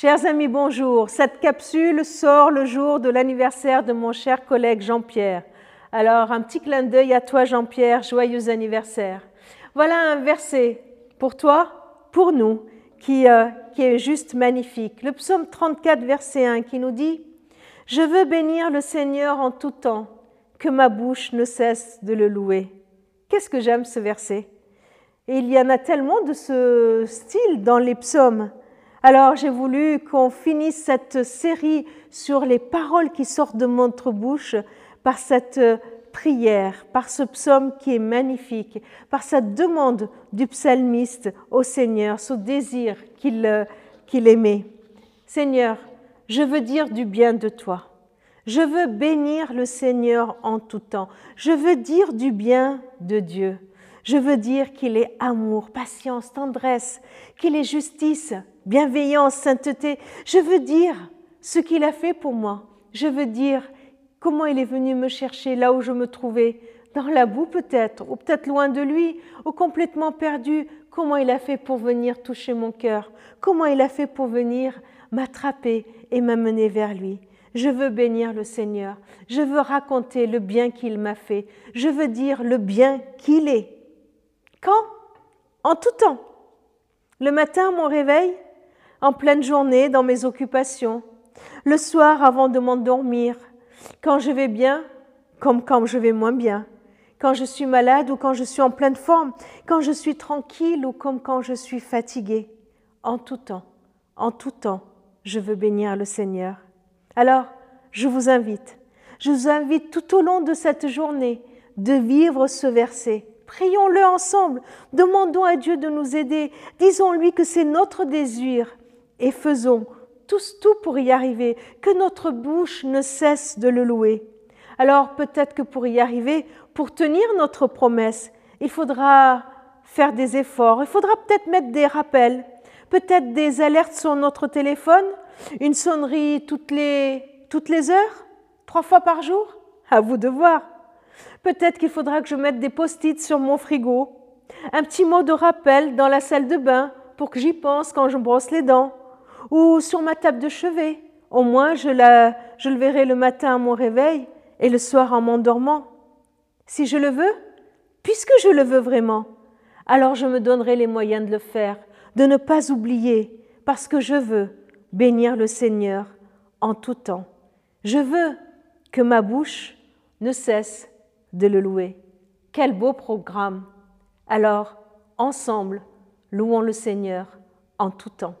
Chers amis, bonjour. Cette capsule sort le jour de l'anniversaire de mon cher collègue Jean-Pierre. Alors, un petit clin d'œil à toi, Jean-Pierre. Joyeux anniversaire. Voilà un verset pour toi, pour nous, qui, euh, est juste magnifique. Le psaume 34, verset 1, qui nous dit Je veux bénir le Seigneur en tout temps, que ma bouche ne cesse de le louer. Qu'est-ce que j'aime ce verset? Et il y en a tellement de ce style dans les psaumes. Alors j'ai voulu qu'on finisse cette série sur les paroles qui sortent de notre bouche par cette prière, par ce psaume qui est magnifique, par cette demande du psalmiste au Seigneur, ce désir qu'il aimait. Seigneur, je veux dire du bien de toi. Je veux bénir le Seigneur en tout temps. Je veux dire du bien de Dieu. Je veux dire qu'il est amour, patience, tendresse, qu'il est justice, bienveillance, sainteté. Je veux dire ce qu'il a fait pour moi. Je veux dire comment il est venu me chercher là où je me trouvais, dans la boue peut-être, ou peut-être loin de lui, ou complètement perdu. Comment il a fait pour venir toucher mon cœur? Comment il a fait pour venir m'attraper et m'amener vers lui? Je veux bénir le Seigneur. Je veux raconter le bien qu'il m'a fait. Je veux dire le bien qu'il est. Quand? En tout temps. Le matin, mon réveil, en pleine journée, dans mes occupations. Le soir, avant de m'endormir. Quand je vais bien, comme quand je vais moins bien. Quand je suis malade ou quand je suis en pleine forme. Quand je suis tranquille ou comme quand je suis fatiguée. En tout temps. En tout temps, je veux bénir le Seigneur. Alors, je vous invite, je vous invite tout au long de cette journée de vivre ce verset. Prions-le ensemble, demandons à Dieu de nous aider, disons-lui que c'est notre désir et faisons tous tout pour y arriver, que notre bouche ne cesse de le louer. Alors peut-être que pour y arriver, pour tenir notre promesse, il faudra faire des efforts, il faudra peut-être mettre des rappels, peut-être des alertes sur notre téléphone, une sonnerie toutes les, toutes les heures, trois fois par jour À vous de voir. Peut-être qu'il faudra que je mette des post-it sur mon frigo, un petit mot de rappel dans la salle de bain pour que j'y pense quand je brosse les dents, ou sur ma table de chevet. Au moins, je, la, je le verrai le matin à mon réveil et le soir en m'endormant. Si je le veux, puisque je le veux vraiment, alors je me donnerai les moyens de le faire, de ne pas oublier, parce que je veux bénir le Seigneur en tout temps. Je veux que ma bouche ne cesse de le louer. Quel beau programme. Alors, ensemble, louons le Seigneur en tout temps.